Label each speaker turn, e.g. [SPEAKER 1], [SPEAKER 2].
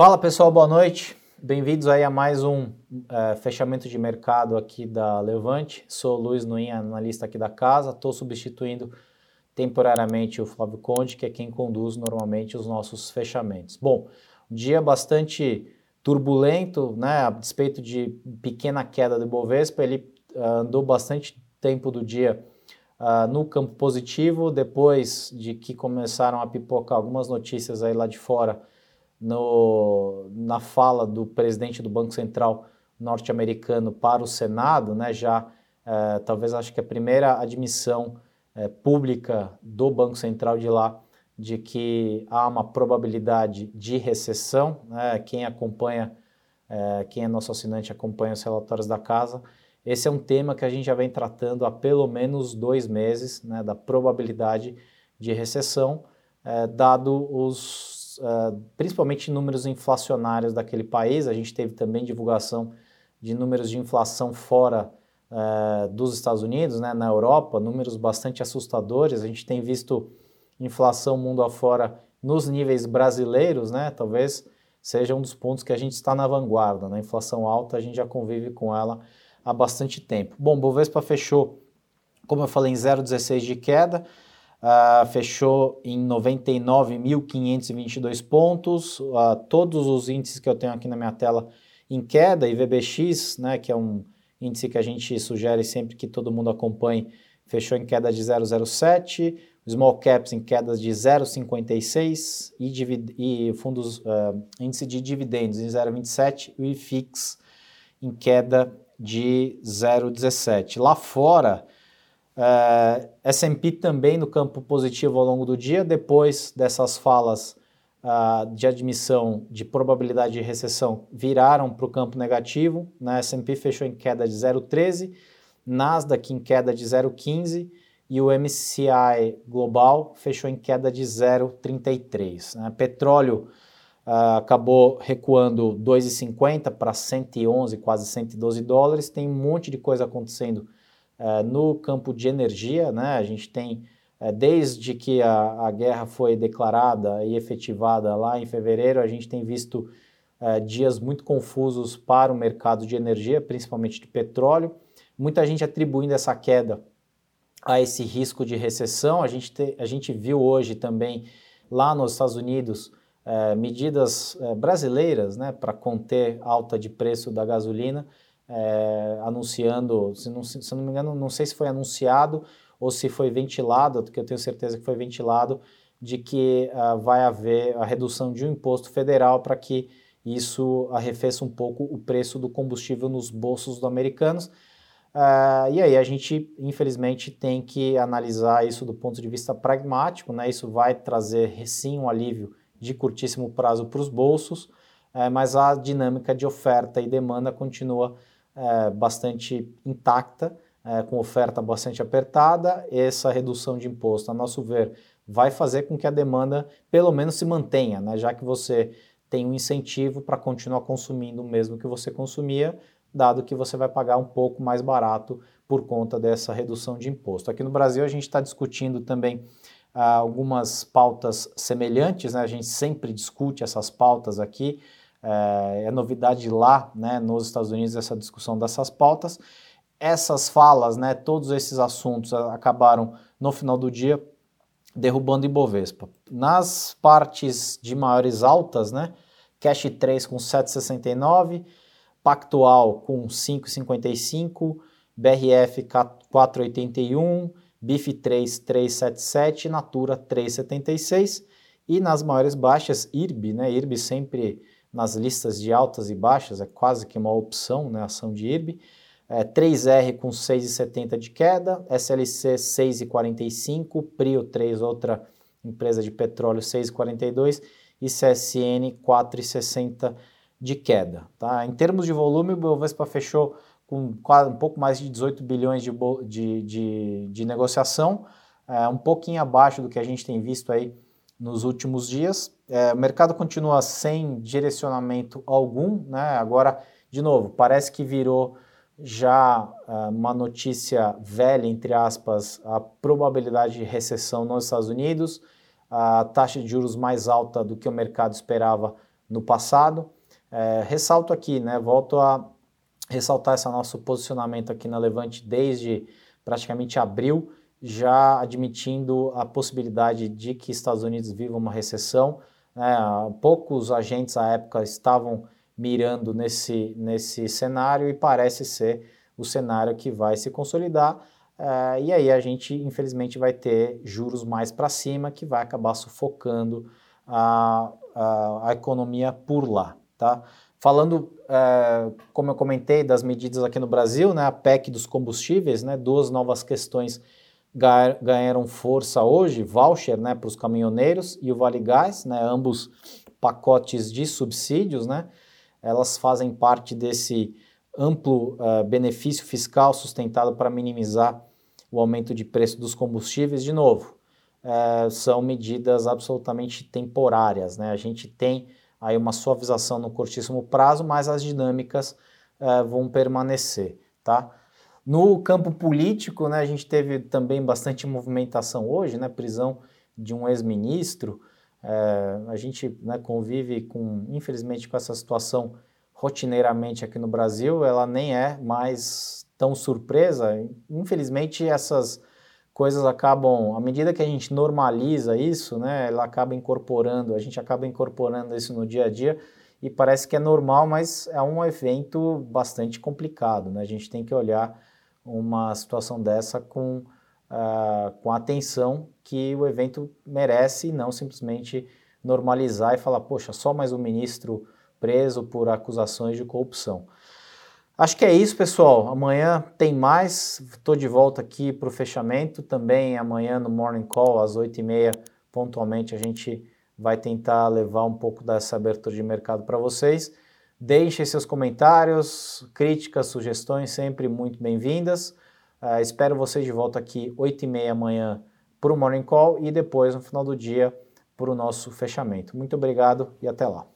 [SPEAKER 1] Fala pessoal, boa noite. Bem-vindos aí a mais um uh, fechamento de mercado aqui da Levante. Sou Luiz Nuinha, analista aqui da casa. Estou substituindo temporariamente o Flávio Conde, que é quem conduz normalmente os nossos fechamentos. Bom, um dia bastante turbulento, né? A despeito de pequena queda do Bovespa, ele uh, andou bastante tempo do dia uh, no campo positivo, depois de que começaram a pipocar algumas notícias aí lá de fora no, na fala do presidente do Banco Central norte-americano para o Senado, né, já é, talvez acho que a primeira admissão é, pública do Banco Central de lá de que há uma probabilidade de recessão. Né, quem acompanha, é, quem é nosso assinante acompanha os relatórios da casa. Esse é um tema que a gente já vem tratando há pelo menos dois meses, né, da probabilidade de recessão, dado os uh, principalmente números inflacionários daquele país. A gente teve também divulgação de números de inflação fora uh, dos Estados Unidos, né, na Europa, números bastante assustadores. A gente tem visto inflação mundo afora nos níveis brasileiros, né, talvez seja um dos pontos que a gente está na vanguarda. Na né? inflação alta, a gente já convive com ela há bastante tempo. Bom, Bovespa fechou, como eu falei, em 0,16 de queda uh, fechou em 99.522 pontos. Uh, todos os índices que eu tenho aqui na minha tela em queda, IVBX, né, que é um índice que a gente sugere sempre que todo mundo acompanhe, fechou em queda de 0,07, small caps em quedas de 0,56 e, e fundos uh, índice de dividendos em 0,27 e o IFIX em queda de 0,17. Lá fora, Uh, S&P também no campo positivo ao longo do dia, depois dessas falas uh, de admissão de probabilidade de recessão viraram para o campo negativo, né? S&P fechou em queda de 0,13, Nasdaq em queda de 0,15 e o MCI global fechou em queda de 0,33. Né? Petróleo uh, acabou recuando 2,50 para 111, quase 112 dólares, tem um monte de coisa acontecendo é, no campo de energia, né, a gente tem, é, desde que a, a, guerra foi declarada e efetivada lá em fevereiro, a gente tem visto é, dias muito confusos para o mercado de energia, principalmente de petróleo. Muita gente atribuindo essa queda a esse risco de recessão. A gente, te, a gente viu hoje também lá nos Estados Unidos medidas brasileiras né, para conter alta de preço da gasolina é, anunciando, se não, se não me engano, não sei se foi anunciado ou se foi ventilado, porque eu tenho certeza que foi ventilado, de que uh, vai haver a redução de um imposto federal para que isso arrefeça um pouco o preço do combustível nos bolsos dos americanos. Uh, e aí a gente, infelizmente, tem que analisar isso do ponto de vista pragmático, né? Isso vai trazer sim um alívio de curtíssimo prazo para os bolsos, uh, mas a dinâmica de oferta e demanda continua é, bastante intacta, é, com oferta bastante apertada, essa redução de imposto, a nosso ver, vai fazer com que a demanda pelo menos se mantenha, né? já que você tem um incentivo para continuar consumindo o mesmo que você consumia, dado que você vai pagar um pouco mais barato por conta dessa redução de imposto. Aqui no Brasil a gente está discutindo também ah, algumas pautas semelhantes, né? a gente sempre discute essas pautas aqui, é, é novidade lá, né, nos Estados Unidos, essa discussão dessas pautas. Essas falas, né, todos esses assuntos acabaram, no final do dia, derrubando Ibovespa. Nas partes de maiores altas, né, Cash 3 com 7,69, Pactual com 5,55, BRF 4,81, BIF 3 377, Natura 376 e nas maiores baixas IRB, né? IRB sempre nas listas de altas e baixas, é quase que uma opção, né, ação de IRB. É, 3R com 6,70 de queda, SLC 6,45, Prio 3, outra empresa de petróleo 6,42 e CSN 4,60 de queda. Tá? Em termos de volume, o Bovespa fechou com quase, um pouco mais de 18 bilhões de, de, de, de negociação, é, um pouquinho abaixo do que a gente tem visto aí nos últimos dias. É, o mercado continua sem direcionamento algum, né? Agora, de novo, parece que virou já uh, uma notícia velha, entre aspas, a probabilidade de recessão nos Estados Unidos, a taxa de juros mais alta do que o mercado esperava no passado. É, ressalto aqui, né, volto a ressaltar esse nosso posicionamento aqui na Levante desde praticamente abril, já admitindo a possibilidade de que Estados Unidos viva uma recessão. Né, poucos agentes à época estavam mirando nesse, nesse cenário e parece ser o cenário que vai se consolidar. Uh, e aí a gente, infelizmente, vai ter juros mais para cima, que vai acabar sufocando a, a, a economia por lá. Tá? Falando, uh, como eu comentei, das medidas aqui no Brasil, né, a PEC dos combustíveis, né, duas novas questões ganharam força hoje, voucher né, para os caminhoneiros e o Vale Gás, né, ambos pacotes de subsídios, né, elas fazem parte desse amplo uh, benefício fiscal sustentado para minimizar o aumento de preço dos combustíveis, de novo, uh, são medidas absolutamente temporárias. Né? A gente tem aí uma suavização no curtíssimo prazo, mas as dinâmicas uh, vão permanecer. Tá? No campo político, né, a gente teve também bastante movimentação hoje, né, prisão de um ex-ministro. É, a gente né, convive com, infelizmente, com essa situação rotineiramente aqui no Brasil, ela nem é mais tão surpresa. Infelizmente, essas coisas acabam, à medida que a gente normaliza isso, né, ela acaba incorporando, a gente acaba incorporando isso no dia a dia e parece que é normal, mas é um evento bastante complicado, né? A gente tem que olhar uma situação dessa com, uh, com a atenção que o evento merece e não simplesmente normalizar e falar, poxa, só mais um ministro preso por acusações de corrupção. Acho que é isso, pessoal. Amanhã tem mais. Estou de volta aqui para o fechamento. Também amanhã no Morning Call, às 8h30, pontualmente, a gente vai tentar levar um pouco dessa abertura de mercado para vocês. Deixem seus comentários, críticas, sugestões, sempre muito bem-vindas. Uh, espero vocês de volta aqui 8h30 amanhã para o Morning Call e depois, no final do dia, para o nosso fechamento. Muito obrigado e até lá.